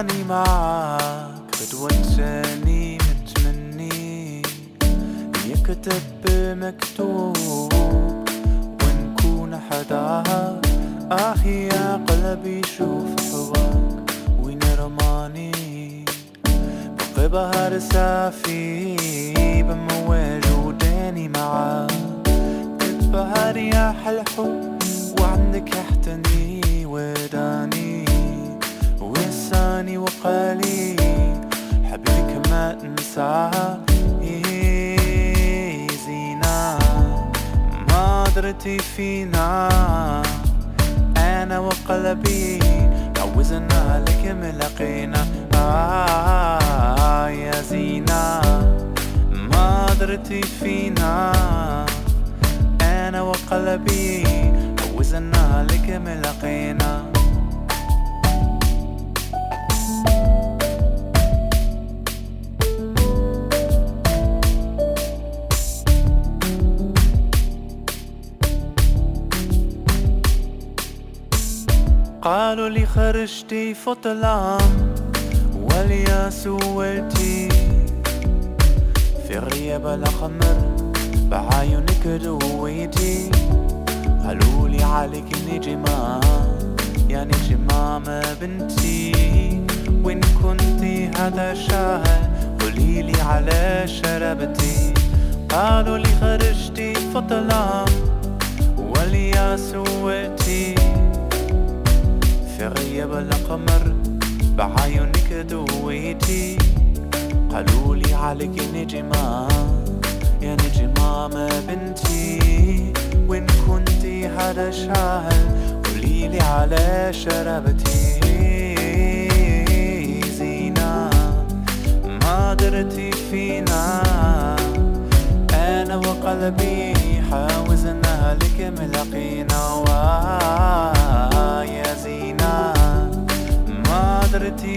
اني معاك. بتوجهني متمني. يكتب مكتوب. ونكون حداها أخي يا قلبي شوف حواك وين رماني بقبها رسافي. بمواج وداني معاك. تتبهر يا حلحو درتي فينا. أنا وقلبي عوزنا لك ملقينا آه يا زينة ما درتي فينا. أنا وقلبي عوزنا لك ملقينا قالوا لي خرجتي فطلان واليا سولتي في غياب القمر بعيونك دويتي. قالوا لي عليك نجمة يا نجمة بنتي. وين كنتي هذا شهر قولي لي على شربتي. قالوا لي خرجتي فطلان واليا سولتي في غياب القمر بعيونك دويتي. قالوا لي عليك نجمة يا نجمة ما بنتي. وين كنتي هذا شهر قولي لي على شربتي. زينة ما درتي فينا. أنا وقلبي حاوزنا لك ملقينا يا ما درتي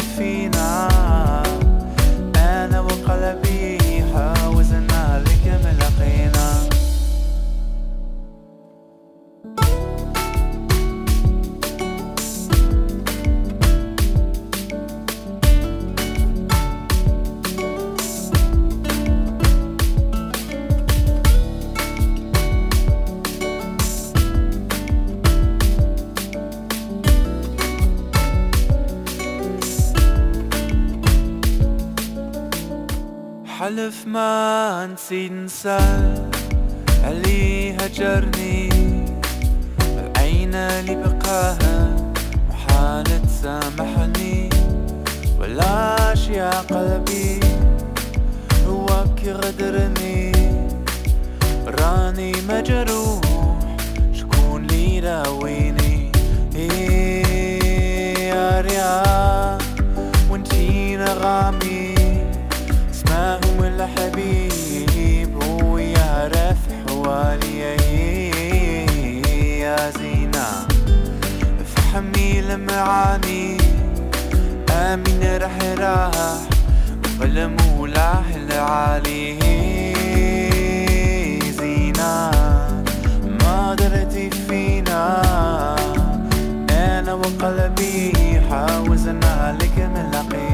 حلف ما نسيت نسال اللي هجرني العين اللي بقاها محال تسامحني ولاش يا قلبي هو كي غدرني. راني مجروح شكون لي راويني؟ المعاني آمين رح راح وقلمه لاح العالي زينة ما درتي فينا. أنا وقلبي حاوزنا لك ملاقي